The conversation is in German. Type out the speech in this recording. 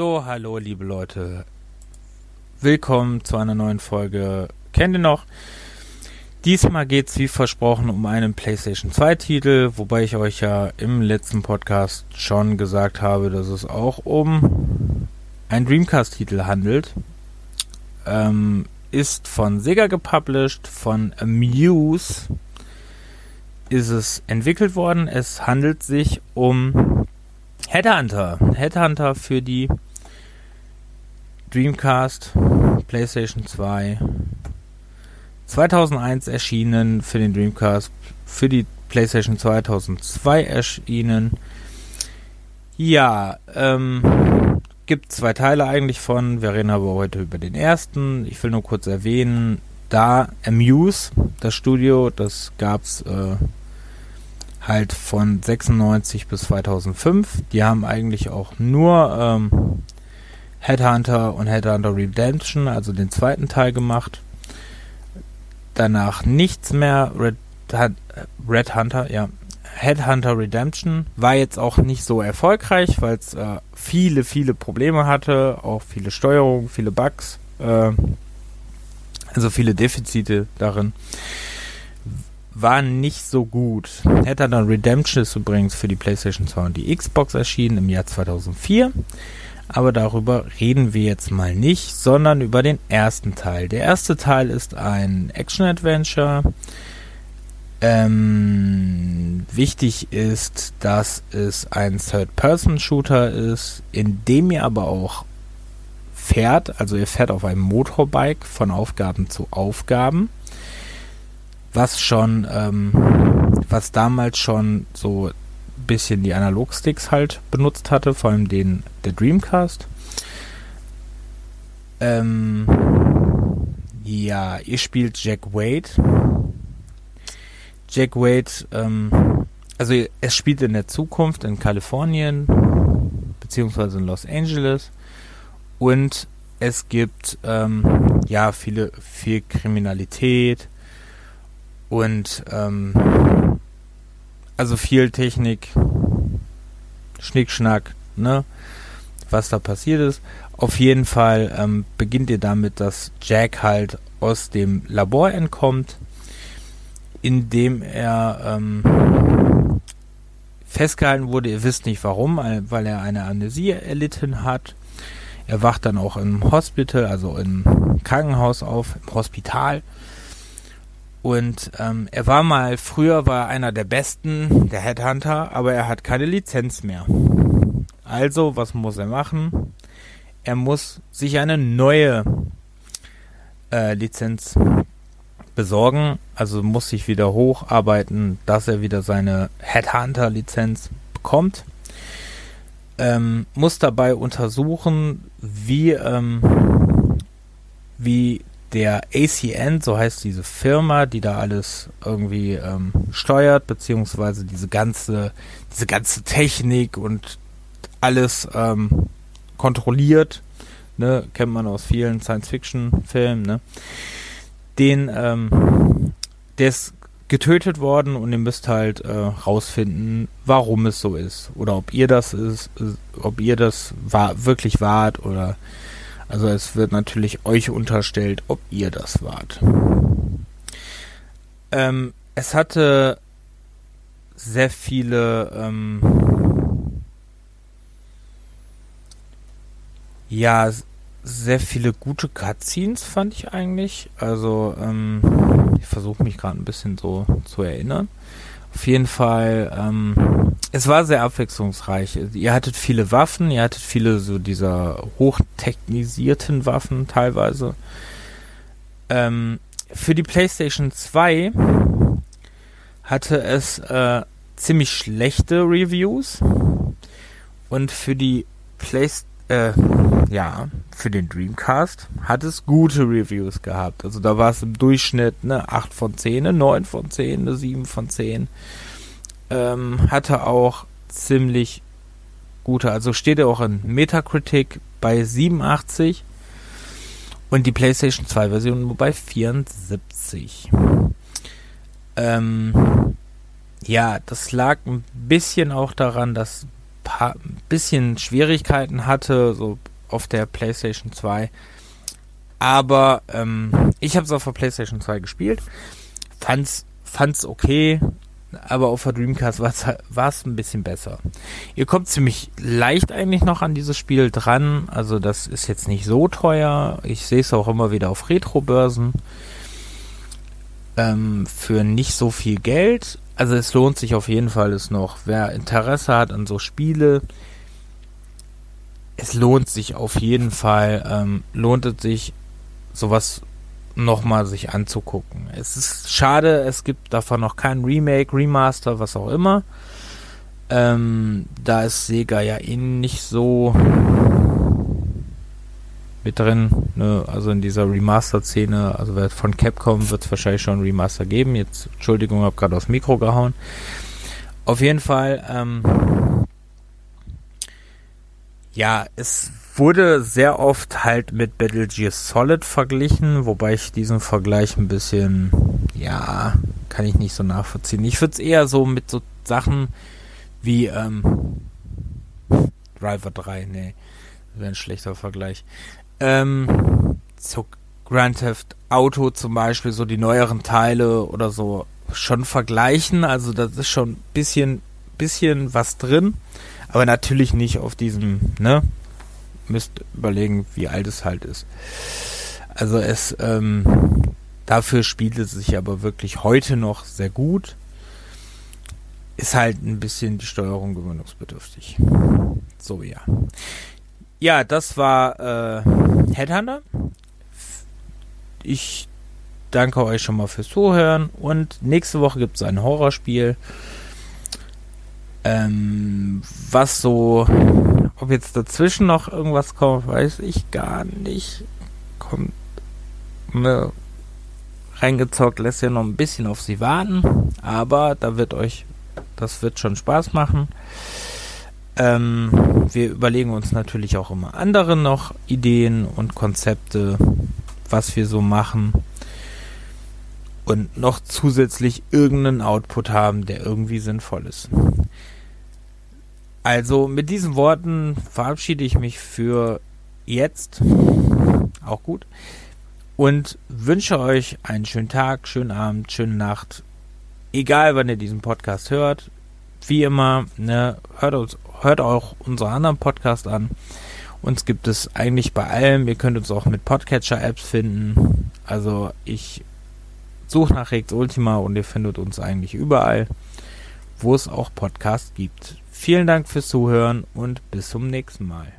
So, hallo liebe Leute. Willkommen zu einer neuen Folge. Kennt ihr noch? Diesmal geht es wie versprochen um einen PlayStation 2 Titel, wobei ich euch ja im letzten Podcast schon gesagt habe, dass es auch um einen Dreamcast Titel handelt. Ähm, ist von Sega gepublished, von Amuse ist es entwickelt worden. Es handelt sich um Headhunter. Headhunter für die Dreamcast, PlayStation 2. 2001 erschienen für den Dreamcast, für die PlayStation 2002 erschienen. Ja, ähm, gibt zwei Teile eigentlich von. Wir reden aber heute über den ersten. Ich will nur kurz erwähnen, da Amuse, das Studio, das gab's äh, halt von 96 bis 2005. Die haben eigentlich auch nur ähm, Headhunter und Headhunter Redemption, also den zweiten Teil gemacht. Danach nichts mehr. Red, Red Hunter, ja. Headhunter Redemption war jetzt auch nicht so erfolgreich, weil es äh, viele, viele Probleme hatte, auch viele Steuerungen, viele Bugs, äh, also viele Defizite darin war nicht so gut. Dann Redemption ist übrigens für die PlayStation 2 und die Xbox erschienen im Jahr 2004. Aber darüber reden wir jetzt mal nicht, sondern über den ersten Teil. Der erste Teil ist ein Action-Adventure. Ähm, wichtig ist, dass es ein Third-Person-Shooter ist, in dem ihr aber auch fährt. Also ihr fährt auf einem Motorbike von Aufgaben zu Aufgaben was schon, ähm, was damals schon so bisschen die Analogsticks halt benutzt hatte, vor allem den der Dreamcast. Ähm, ja, ihr spielt Jack Wade. Jack Wade, ähm, also es spielt in der Zukunft in Kalifornien beziehungsweise in Los Angeles und es gibt ähm, ja viele viel Kriminalität, und ähm, also viel Technik, Schnickschnack, ne? Was da passiert ist. Auf jeden Fall ähm, beginnt ihr damit, dass Jack halt aus dem Labor entkommt, indem er ähm, festgehalten wurde. Ihr wisst nicht warum, weil er eine Amnesie erlitten hat. Er wacht dann auch im Hospital, also im Krankenhaus auf, im Hospital und ähm, er war mal, früher war einer der besten, der Headhunter, aber er hat keine Lizenz mehr. Also, was muss er machen? Er muss sich eine neue äh, Lizenz besorgen, also muss sich wieder hocharbeiten, dass er wieder seine Headhunter-Lizenz bekommt. Ähm, muss dabei untersuchen, wie, ähm, wie der ACN, so heißt diese Firma, die da alles irgendwie ähm, steuert, beziehungsweise diese ganze, diese ganze Technik und alles ähm, kontrolliert, ne, kennt man aus vielen Science-Fiction-Filmen, ne, den, ähm, der ist getötet worden und ihr müsst halt äh, rausfinden, warum es so ist oder ob ihr das ist, ob ihr das war, wirklich wart oder also es wird natürlich euch unterstellt, ob ihr das wart. Ähm, es hatte sehr viele ähm, ja sehr viele gute Cutscenes fand ich eigentlich. Also ähm, ich versuche mich gerade ein bisschen so zu erinnern. Auf jeden Fall, ähm, es war sehr abwechslungsreich. Ihr hattet viele Waffen, ihr hattet viele so dieser hochtechnisierten Waffen teilweise. Ähm, für die PlayStation 2 hatte es äh, ziemlich schlechte Reviews und für die PlayStation äh, ja, für den Dreamcast hat es gute Reviews gehabt. Also da war es im Durchschnitt eine 8 von 10, eine 9 von 10, eine 7 von 10. Ähm, hatte auch ziemlich gute, also steht er auch in Metacritic bei 87 und die PlayStation 2 Version nur bei 74. Ähm, ja, das lag ein bisschen auch daran, dass ein bisschen Schwierigkeiten hatte, so auf der PlayStation 2. Aber ähm, ich habe es auf der PlayStation 2 gespielt. Fand's, fand's okay aber auf der Dreamcast war es ein bisschen besser. Ihr kommt ziemlich leicht eigentlich noch an dieses Spiel dran. Also das ist jetzt nicht so teuer. Ich sehe es auch immer wieder auf Retro-Börsen. Ähm, für nicht so viel Geld. Also es lohnt sich auf jeden Fall es noch. Wer Interesse hat an so Spiele, es lohnt sich auf jeden Fall. Ähm, lohnt es sich sowas nochmal sich anzugucken. Es ist schade, es gibt davon noch kein Remake, Remaster, was auch immer. Ähm, da ist Sega ja eh nicht so mit drin, ne? also in dieser Remaster-Szene, also von Capcom wird es wahrscheinlich schon Remaster geben. Jetzt, Entschuldigung, habe gerade aufs Mikro gehauen. Auf jeden Fall, ähm, ja, es wurde sehr oft halt mit Battle Gear Solid verglichen, wobei ich diesen Vergleich ein bisschen, ja, kann ich nicht so nachvollziehen. Ich würde es eher so mit so Sachen wie ähm, Driver 3, nee, wäre ein schlechter Vergleich. Ähm, so Grand Theft Auto zum Beispiel, so die neueren Teile oder so schon vergleichen. Also das ist schon ein bisschen, bisschen was drin, aber natürlich nicht auf diesem, ne, müsst überlegen, wie alt es halt ist. Also es, ähm, dafür spielt es sich aber wirklich heute noch sehr gut. Ist halt ein bisschen die Steuerung gewöhnungsbedürftig. So, ja. Ja, das war äh, Headhunter. Ich danke euch schon mal fürs Zuhören und nächste Woche gibt es ein Horrorspiel. Ähm, was so ob jetzt dazwischen noch irgendwas kommt, weiß ich gar nicht. Kommt ne, reingezockt, lässt ja noch ein bisschen auf sie warten, aber da wird euch, das wird schon Spaß machen. Ähm, wir überlegen uns natürlich auch immer andere noch Ideen und Konzepte, was wir so machen und noch zusätzlich irgendeinen Output haben, der irgendwie sinnvoll ist. Also mit diesen Worten verabschiede ich mich für jetzt. Auch gut. Und wünsche euch einen schönen Tag, schönen Abend, schöne Nacht. Egal, wann ihr diesen Podcast hört. Wie immer, ne, hört, uns, hört auch unsere anderen Podcasts an. Uns gibt es eigentlich bei allem. Ihr könnt uns auch mit Podcatcher-Apps finden. Also ich suche nach Rex Ultima und ihr findet uns eigentlich überall, wo es auch Podcasts gibt. Vielen Dank fürs Zuhören und bis zum nächsten Mal.